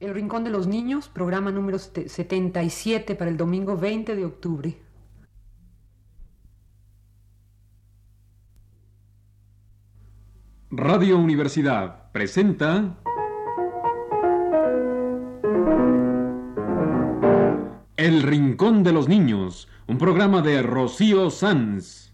El Rincón de los Niños, programa número 77 para el domingo 20 de octubre. Radio Universidad presenta El Rincón de los Niños, un programa de Rocío Sanz.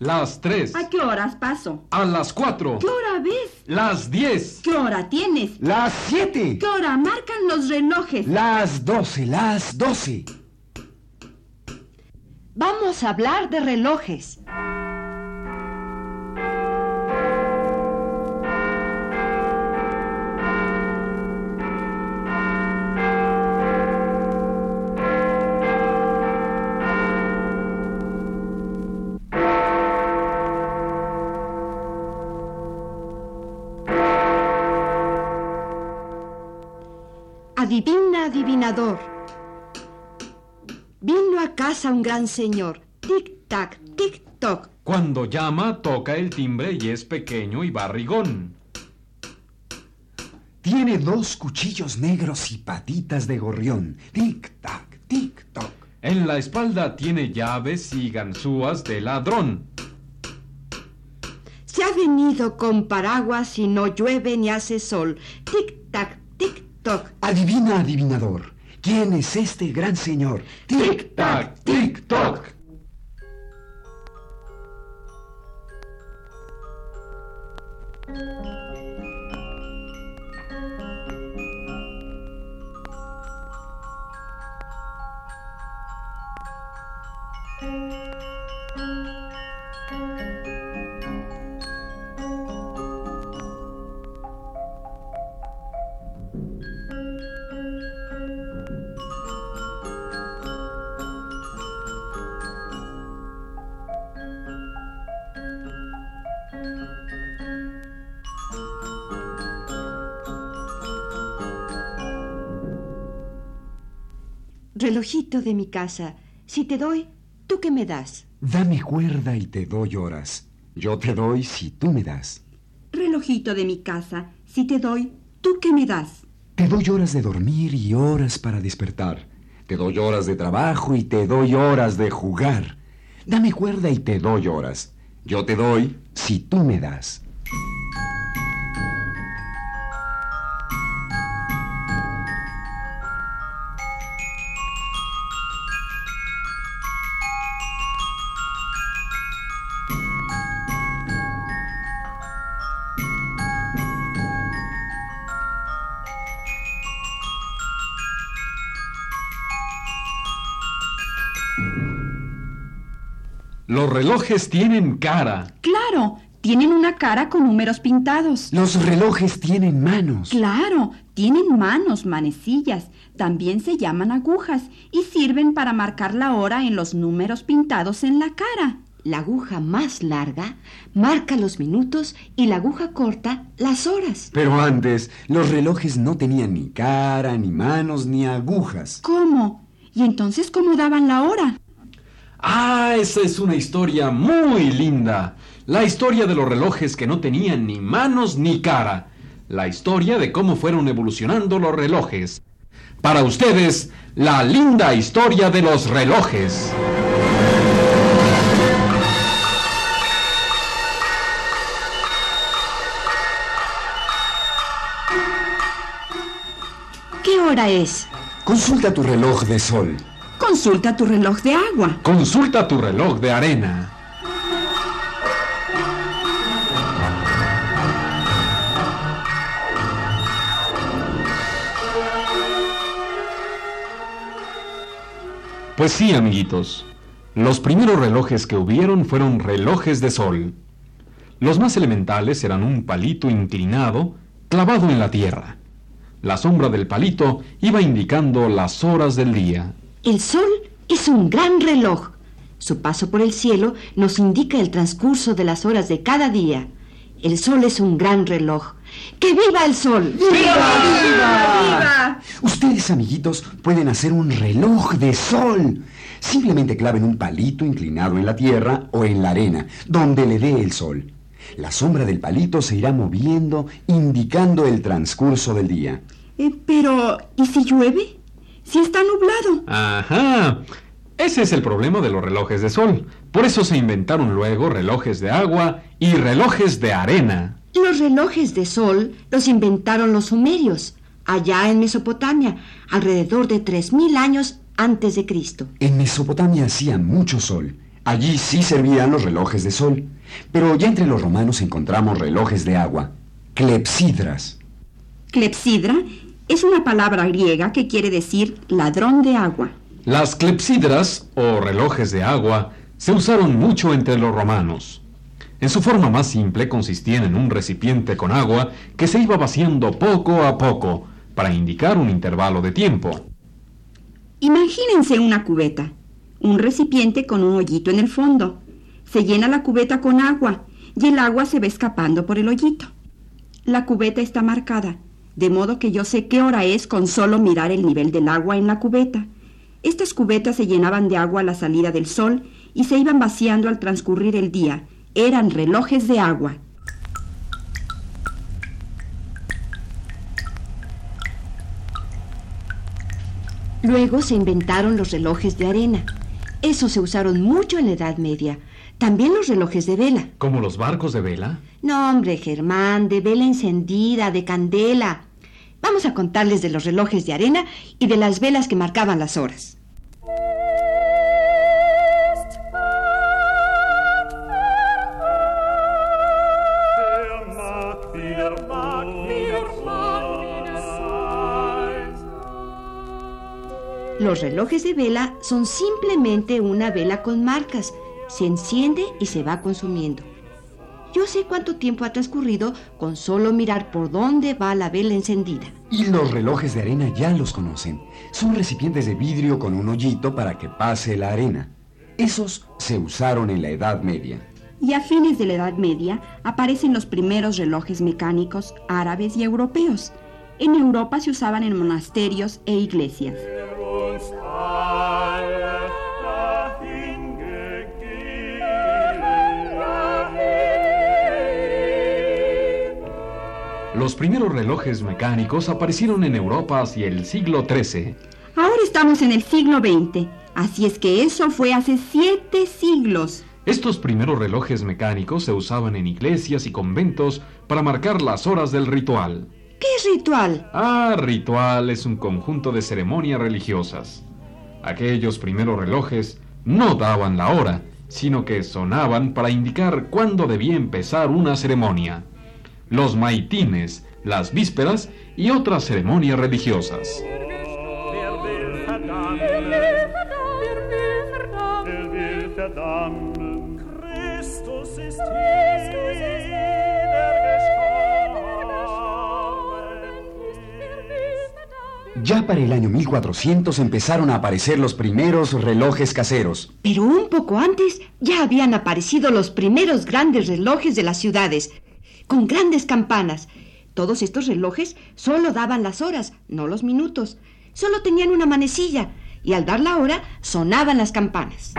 Las tres. ¿A qué horas paso? A las cuatro. ¿Qué hora ves? Las diez. ¿Qué hora tienes? Las siete. ¿Qué hora marcan los relojes? Las doce, las doce. Vamos a hablar de relojes. Adivina, adivinador. Vino a casa un gran señor. Tic-tac, tic-toc. Cuando llama, toca el timbre y es pequeño y barrigón. Tiene dos cuchillos negros y patitas de gorrión. Tic-tac, tic-toc. En la espalda tiene llaves y ganzúas de ladrón. Se ha venido con paraguas y no llueve ni hace sol. Tic-tac. Adivina, adivinador. ¿Quién es este gran señor? Tic-tac, tic-toc. Relojito de mi casa. Si te doy, ¿tú qué me das? Dame cuerda y te doy horas. Yo te doy si tú me das. Relojito de mi casa. Si te doy, ¿tú qué me das? Te doy horas de dormir y horas para despertar. Te doy horas de trabajo y te doy horas de jugar. Dame cuerda y te doy horas. Yo te doy si tú me das. Los relojes tienen cara. Claro, tienen una cara con números pintados. Los relojes tienen manos. Claro, tienen manos, manecillas. También se llaman agujas y sirven para marcar la hora en los números pintados en la cara. La aguja más larga marca los minutos y la aguja corta las horas. Pero antes, los relojes no tenían ni cara, ni manos, ni agujas. ¿Cómo? ¿Y entonces cómo daban la hora? Ah, esa es una historia muy linda. La historia de los relojes que no tenían ni manos ni cara. La historia de cómo fueron evolucionando los relojes. Para ustedes, la linda historia de los relojes. ¿Qué hora es? Consulta tu reloj de sol. Consulta tu reloj de agua. Consulta tu reloj de arena. Pues sí, amiguitos. Los primeros relojes que hubieron fueron relojes de sol. Los más elementales eran un palito inclinado clavado en la tierra. La sombra del palito iba indicando las horas del día. El sol es un gran reloj. Su paso por el cielo nos indica el transcurso de las horas de cada día. El sol es un gran reloj. ¡Que viva el sol! ¡Viva! ¡Viva! Ustedes, amiguitos, pueden hacer un reloj de sol. Simplemente claven un palito inclinado en la tierra o en la arena, donde le dé el sol. La sombra del palito se irá moviendo, indicando el transcurso del día. Eh, pero, ¿y si llueve? Si está nublado. Ajá. Ese es el problema de los relojes de sol. Por eso se inventaron luego relojes de agua y relojes de arena. Los relojes de sol los inventaron los sumerios, allá en Mesopotamia, alrededor de 3.000 años antes de Cristo. En Mesopotamia hacía mucho sol. Allí sí servían los relojes de sol. Pero ya entre los romanos encontramos relojes de agua, clepsidras. Clepsidra es una palabra griega que quiere decir ladrón de agua. Las clepsidras, o relojes de agua, se usaron mucho entre los romanos. En su forma más simple consistían en un recipiente con agua que se iba vaciando poco a poco para indicar un intervalo de tiempo. Imagínense una cubeta, un recipiente con un hoyito en el fondo. Se llena la cubeta con agua y el agua se va escapando por el hoyito. La cubeta está marcada, de modo que yo sé qué hora es con solo mirar el nivel del agua en la cubeta. Estas cubetas se llenaban de agua a la salida del sol y se iban vaciando al transcurrir el día. Eran relojes de agua. Luego se inventaron los relojes de arena. Esos se usaron mucho en la Edad Media. También los relojes de vela. ¿Como los barcos de vela? No, hombre, Germán, de vela encendida, de candela. Vamos a contarles de los relojes de arena y de las velas que marcaban las horas. Los relojes de vela son simplemente una vela con marcas. Se enciende y se va consumiendo. Yo sé cuánto tiempo ha transcurrido con solo mirar por dónde va la vela encendida. Y los relojes de arena ya los conocen. Son recipientes de vidrio con un hoyito para que pase la arena. Esos se usaron en la Edad Media. Y a fines de la Edad Media aparecen los primeros relojes mecánicos árabes y europeos. En Europa se usaban en monasterios e iglesias. Los primeros relojes mecánicos aparecieron en Europa hacia el siglo XIII. Ahora estamos en el siglo XX, así es que eso fue hace siete siglos. Estos primeros relojes mecánicos se usaban en iglesias y conventos para marcar las horas del ritual. ¿Qué ritual? Ah, ritual es un conjunto de ceremonias religiosas. Aquellos primeros relojes no daban la hora, sino que sonaban para indicar cuándo debía empezar una ceremonia los maitines, las vísperas y otras ceremonias religiosas. Ya para el año 1400 empezaron a aparecer los primeros relojes caseros. Pero un poco antes ya habían aparecido los primeros grandes relojes de las ciudades, con grandes campanas. Todos estos relojes solo daban las horas, no los minutos. Solo tenían una manecilla y al dar la hora sonaban las campanas.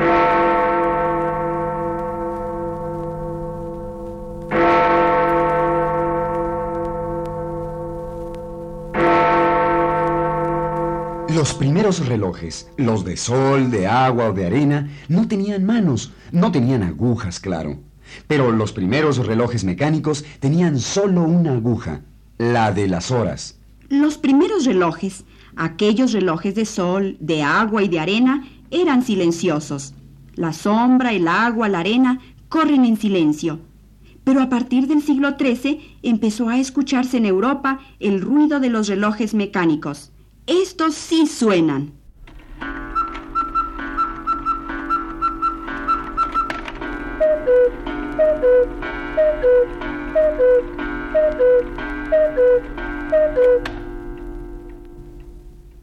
Los primeros relojes, los de sol, de agua o de arena, no tenían manos, no tenían agujas, claro. Pero los primeros relojes mecánicos tenían solo una aguja, la de las horas. Los primeros relojes, aquellos relojes de sol, de agua y de arena, eran silenciosos. La sombra, el agua, la arena corren en silencio. Pero a partir del siglo XIII empezó a escucharse en Europa el ruido de los relojes mecánicos. Estos sí suenan.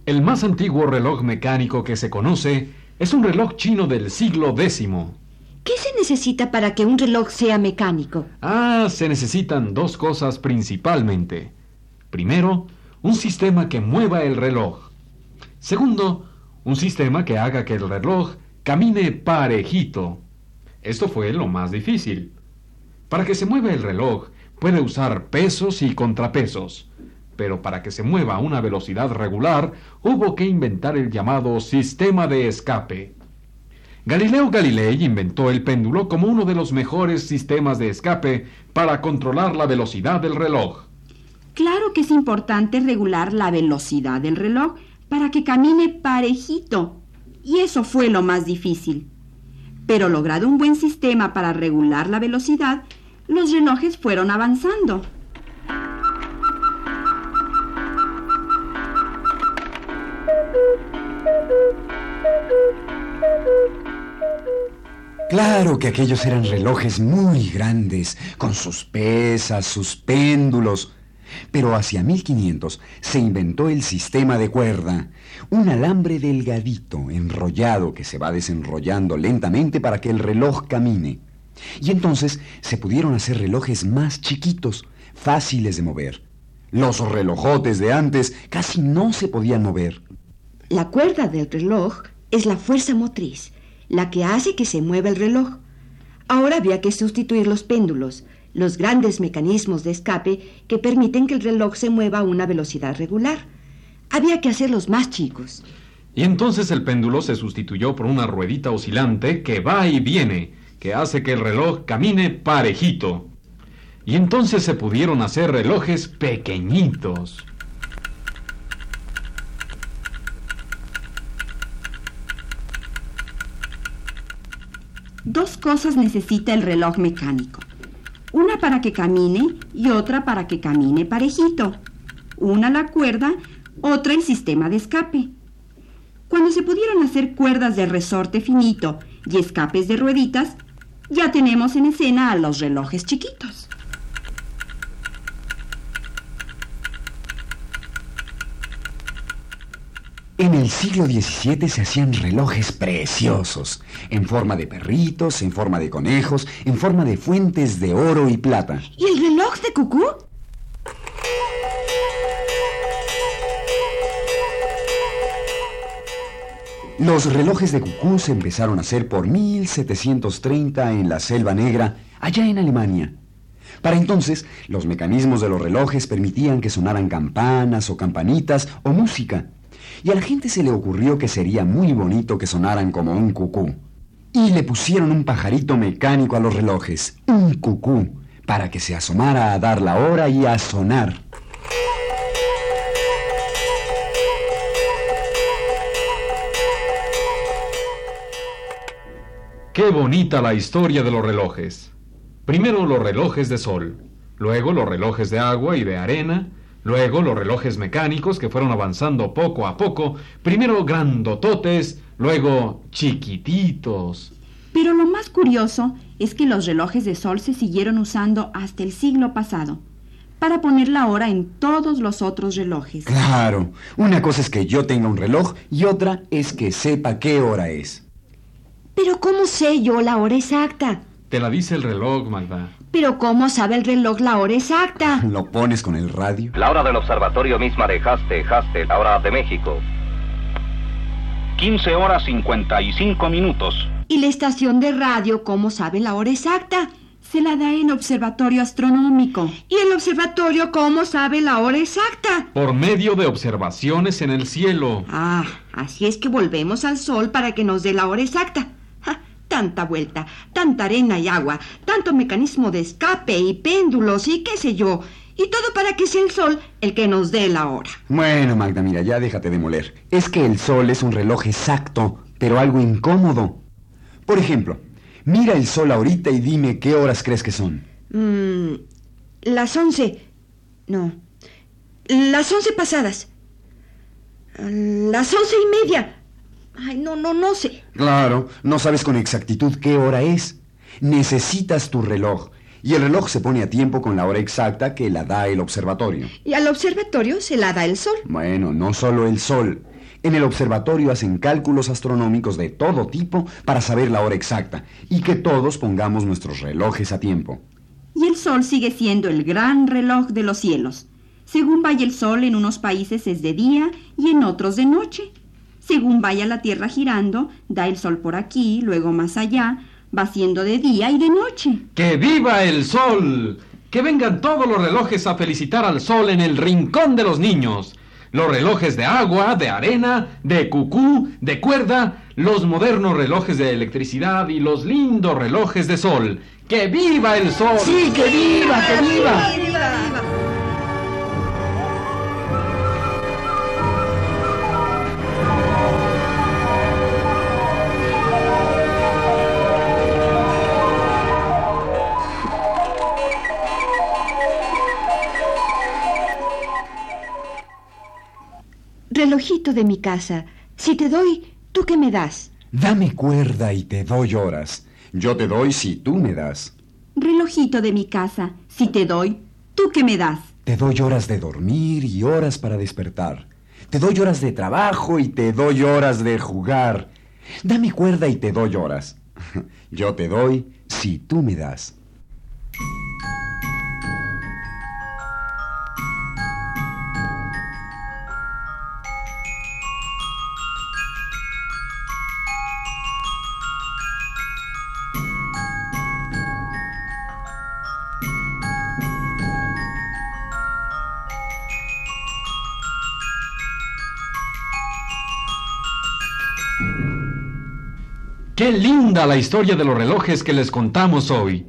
El más antiguo reloj mecánico que se conoce es un reloj chino del siglo X. ¿Qué se necesita para que un reloj sea mecánico? Ah, se necesitan dos cosas principalmente. Primero, un sistema que mueva el reloj. Segundo, un sistema que haga que el reloj camine parejito. Esto fue lo más difícil. Para que se mueva el reloj, puede usar pesos y contrapesos. Pero para que se mueva a una velocidad regular, hubo que inventar el llamado sistema de escape. Galileo Galilei inventó el péndulo como uno de los mejores sistemas de escape para controlar la velocidad del reloj. Claro que es importante regular la velocidad del reloj para que camine parejito. Y eso fue lo más difícil. Pero logrado un buen sistema para regular la velocidad, los relojes fueron avanzando. Claro que aquellos eran relojes muy grandes, con sus pesas, sus péndulos. Pero hacia 1500 se inventó el sistema de cuerda, un alambre delgadito, enrollado, que se va desenrollando lentamente para que el reloj camine. Y entonces se pudieron hacer relojes más chiquitos, fáciles de mover. Los relojotes de antes casi no se podían mover. La cuerda del reloj es la fuerza motriz la que hace que se mueva el reloj. Ahora había que sustituir los péndulos, los grandes mecanismos de escape que permiten que el reloj se mueva a una velocidad regular. Había que hacerlos más chicos. Y entonces el péndulo se sustituyó por una ruedita oscilante que va y viene, que hace que el reloj camine parejito. Y entonces se pudieron hacer relojes pequeñitos. Dos cosas necesita el reloj mecánico. Una para que camine y otra para que camine parejito. Una la cuerda, otra el sistema de escape. Cuando se pudieron hacer cuerdas de resorte finito y escapes de rueditas, ya tenemos en escena a los relojes chiquitos. En el siglo XVII se hacían relojes preciosos, en forma de perritos, en forma de conejos, en forma de fuentes de oro y plata. ¿Y el reloj de cucú? Los relojes de cucú se empezaron a hacer por 1730 en la Selva Negra, allá en Alemania. Para entonces, los mecanismos de los relojes permitían que sonaran campanas o campanitas o música y a la gente se le ocurrió que sería muy bonito que sonaran como un cucú. Y le pusieron un pajarito mecánico a los relojes, un cucú, para que se asomara a dar la hora y a sonar. Qué bonita la historia de los relojes. Primero los relojes de sol, luego los relojes de agua y de arena, Luego los relojes mecánicos que fueron avanzando poco a poco, primero grandototes, luego chiquititos. Pero lo más curioso es que los relojes de sol se siguieron usando hasta el siglo pasado, para poner la hora en todos los otros relojes. Claro, una cosa es que yo tenga un reloj y otra es que sepa qué hora es. Pero ¿cómo sé yo la hora exacta? Te la dice el reloj, Magda. Pero ¿cómo sabe el reloj la hora exacta? ¿Lo pones con el radio? La hora del observatorio misma de Haste, Haste, la hora de México. 15 horas 55 minutos. ¿Y la estación de radio cómo sabe la hora exacta? Se la da el observatorio astronómico. ¿Y el observatorio cómo sabe la hora exacta? Por medio de observaciones en el cielo. Ah, así es que volvemos al sol para que nos dé la hora exacta tanta vuelta, tanta arena y agua, tanto mecanismo de escape y péndulos y qué sé yo. Y todo para que sea el sol el que nos dé la hora. Bueno, Magda, mira, ya déjate de moler. Es que el sol es un reloj exacto, pero algo incómodo. Por ejemplo, mira el sol ahorita y dime qué horas crees que son. Mm, las once. No. Las once pasadas. Las once y media. Ay, no, no, no sé. Claro, no sabes con exactitud qué hora es. Necesitas tu reloj Y el reloj se pone a tiempo con la hora exacta que la da el observatorio. Y al observatorio se la da el sol. Bueno, no solo el sol. En el observatorio hacen cálculos astronómicos de todo tipo para saber la hora exacta y que todos pongamos nuestros relojes a tiempo. Y el sol sigue siendo el gran reloj de los cielos. Según vaya el sol, en unos países es de día y en otros de noche. Según vaya la Tierra girando, da el sol por aquí, luego más allá, va siendo de día y de noche. ¡Que viva el sol! Que vengan todos los relojes a felicitar al sol en el rincón de los niños. Los relojes de agua, de arena, de cucú, de cuerda, los modernos relojes de electricidad y los lindos relojes de sol. ¡Que viva el sol! Sí, que viva, que viva. De mi casa, si te doy, ¿tú qué me das? Dame cuerda y te doy horas. Yo te doy si tú me das. Relojito de mi casa, si te doy, ¿tú qué me das? Te doy horas de dormir y horas para despertar. Te doy horas de trabajo y te doy horas de jugar. Dame cuerda y te doy horas. Yo te doy si tú me das. ¡Qué linda la historia de los relojes que les contamos hoy!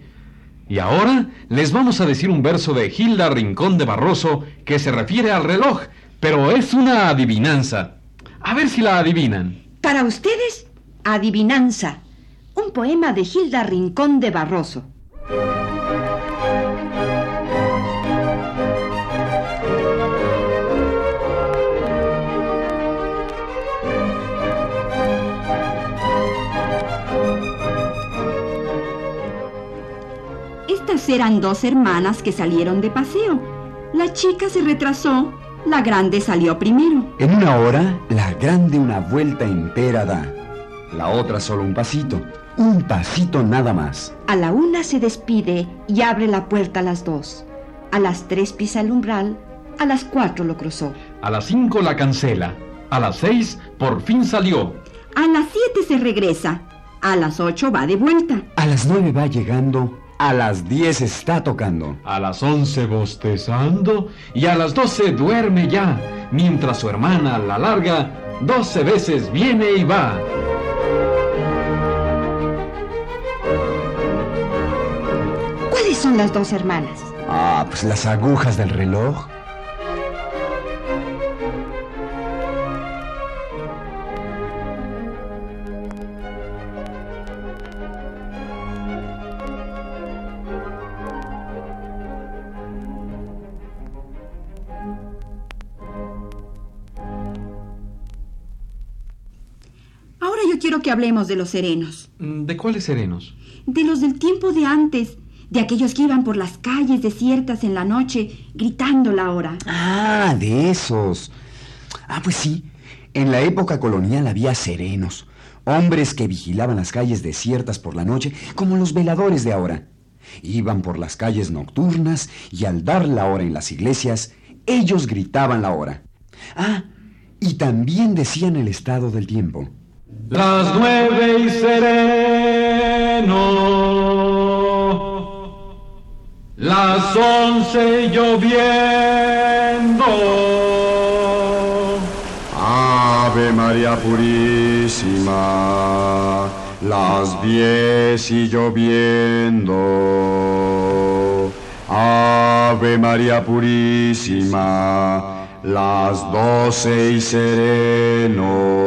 Y ahora les vamos a decir un verso de Gilda Rincón de Barroso que se refiere al reloj, pero es una adivinanza. A ver si la adivinan. Para ustedes, Adivinanza, un poema de Gilda Rincón de Barroso. Eran dos hermanas que salieron de paseo. La chica se retrasó, la grande salió primero. En una hora, la grande una vuelta entera da. La otra solo un pasito. Un pasito nada más. A la una se despide y abre la puerta a las dos. A las tres pisa el umbral, a las cuatro lo cruzó. A las cinco la cancela. A las seis por fin salió. A las siete se regresa. A las ocho va de vuelta. A las nueve va llegando. A las diez está tocando. A las once bostezando y a las doce duerme ya, mientras su hermana, la larga, doce veces viene y va. ¿Cuáles son las dos hermanas? Ah, pues las agujas del reloj. Que hablemos de los serenos. Mm, ¿De cuáles serenos? De los del tiempo de antes. De aquellos que iban por las calles desiertas en la noche gritando la hora. Ah, de esos. Ah, pues sí. En la época colonial había serenos. Hombres que vigilaban las calles desiertas por la noche, como los veladores de ahora. Iban por las calles nocturnas y al dar la hora en las iglesias, ellos gritaban la hora. Ah, y también decían el estado del tiempo. Las nueve y sereno. Las once y lloviendo. Ave María Purísima, las diez y lloviendo. Ave María Purísima, las doce y sereno.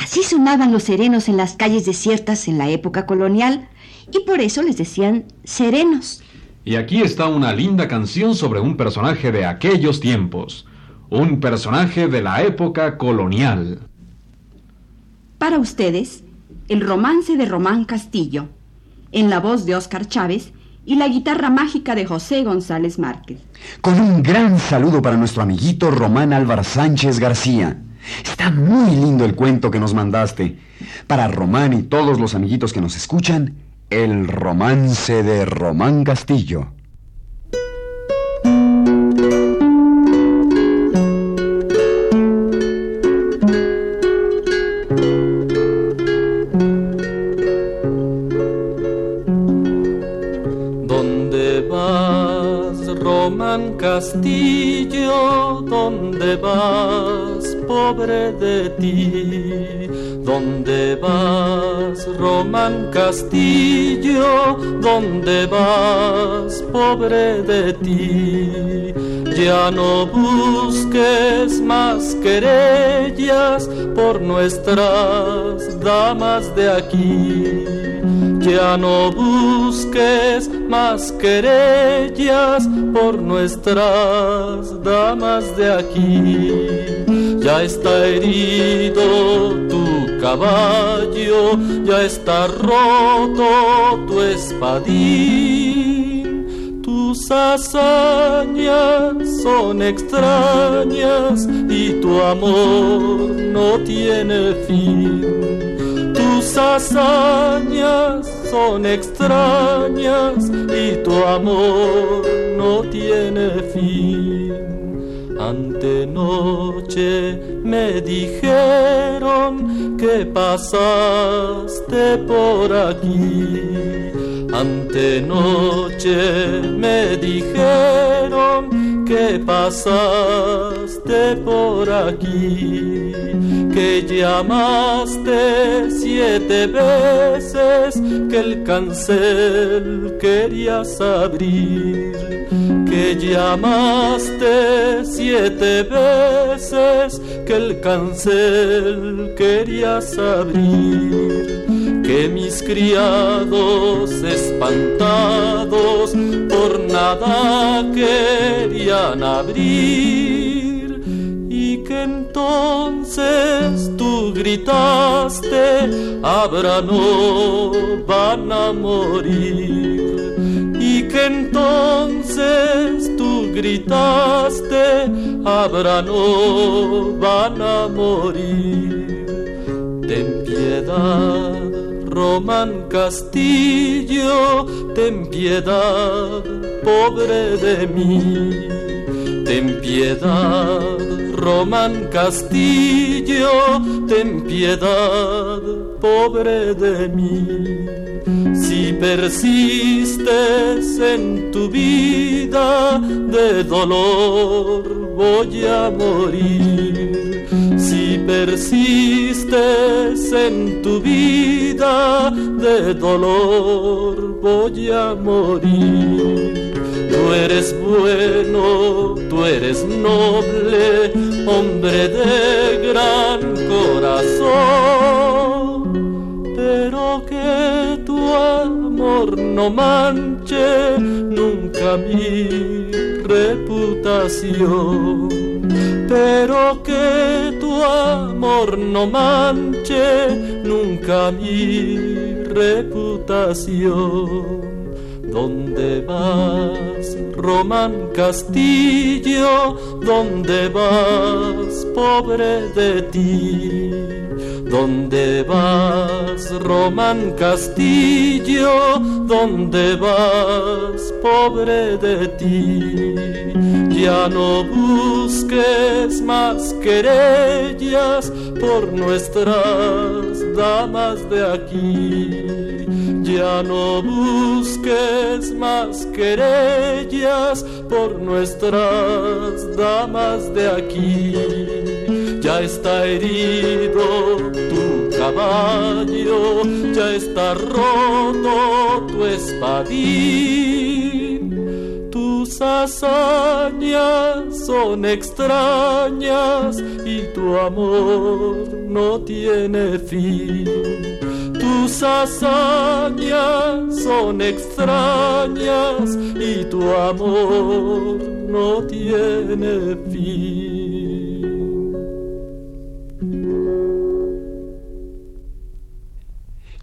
Así sonaban los serenos en las calles desiertas en la época colonial y por eso les decían serenos. Y aquí está una linda canción sobre un personaje de aquellos tiempos. Un personaje de la época colonial. Para ustedes, El romance de Román Castillo, en la voz de Óscar Chávez y la guitarra mágica de José González Márquez. Con un gran saludo para nuestro amiguito Román Álvaro Sánchez García. Está muy lindo el cuento que nos mandaste. Para Román y todos los amiguitos que nos escuchan, el romance de Román Castillo. castillo, ¿dónde vas, pobre de ti? ¿Dónde vas, Román Castillo? ¿Dónde vas, pobre de ti? Ya no busques más querellas por nuestras damas de aquí ya no busques más querellas por nuestras damas de aquí. Ya está herido tu caballo, ya está roto tu espadín. Tus hazañas son extrañas y tu amor no tiene fin tus hazañas son extrañas y tu amor no tiene fin. Antenoche me dijeron que pasaste por aquí. Antenoche me dijeron que pasaste por aquí que llamaste siete veces que el cancel querías abrir, que llamaste siete veces que el cancel querías abrir, que mis criados espantados por nada querían abrir que entonces tú gritaste, habrá no van a morir. Entonces tú gritaste, habrá no van a morir. Ten piedad, Román Castillo, ten piedad, pobre de mí. Ten piedad, Román Castillo, ten piedad, pobre de mí. Si persistes en tu vida de dolor, voy a morir. Si persistes en tu vida de dolor, voy a morir. Tú eres bueno, tú eres noble, hombre de gran corazón, no manche nunca mi reputación, pero que tu amor no manche nunca mi reputación. ¿Dónde vas, Román Castillo? ¿Dónde vas, pobre de ti? ¿Dónde vas, Román Castillo? ¿Dónde vas, pobre de ti? Ya no busques más querellas por nuestras damas de aquí ya no busques más querellas por nuestras damas de aquí. Ya está herido tu caballo, ya está roto tu espadín. Tus hazañas son extrañas y tu amor no tiene fin tus hazañas son extrañas y tu amor no tiene fin.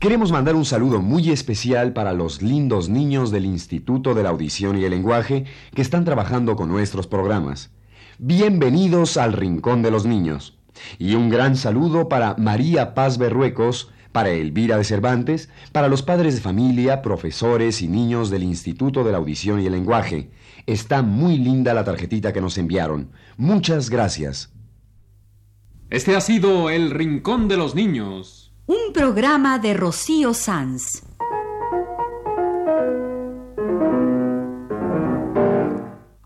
Queremos mandar un saludo muy especial para los lindos niños del Instituto de la Audición y el Lenguaje que están trabajando con nuestros programas. Bienvenidos al Rincón de los Niños. Y un gran saludo para María Paz Berruecos, para Elvira de Cervantes, para los padres de familia, profesores y niños del Instituto de la Audición y el Lenguaje. Está muy linda la tarjetita que nos enviaron. Muchas gracias. Este ha sido el Rincón de los Niños. Un programa de Rocío Sanz.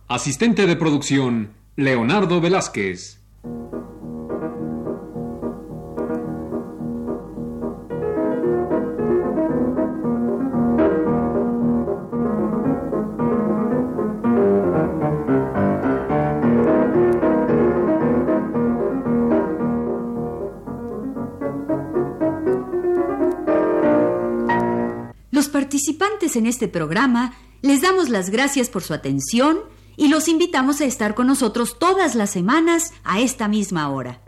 Asistente de producción, Leonardo Velázquez. En este programa les damos las gracias por su atención y los invitamos a estar con nosotros todas las semanas a esta misma hora.